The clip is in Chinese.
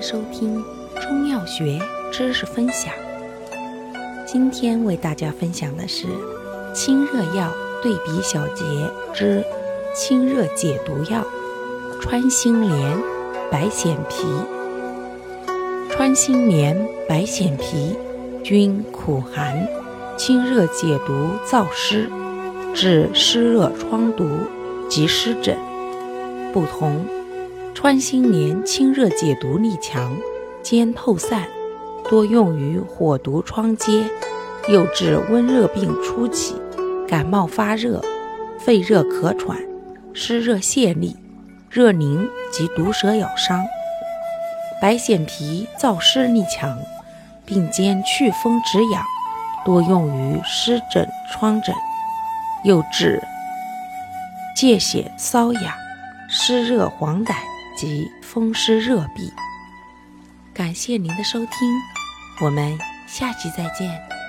收听中药学知识分享。今天为大家分享的是清热药对比小结之清热解毒药穿心莲、白藓皮。穿心莲、白藓皮均苦寒，清热解毒燥湿，治湿热疮毒及湿疹。不同。穿心莲清热解毒力强，兼透散，多用于火毒疮疖，又治温热病初期、感冒发热、肺热咳喘、湿热泄痢、热凝及毒蛇咬伤。白藓皮燥湿力强，并兼祛风止痒，多用于湿疹疮疹，又治疥癣瘙痒、湿热黄疸。及风湿热痹。感谢您的收听，我们下期再见。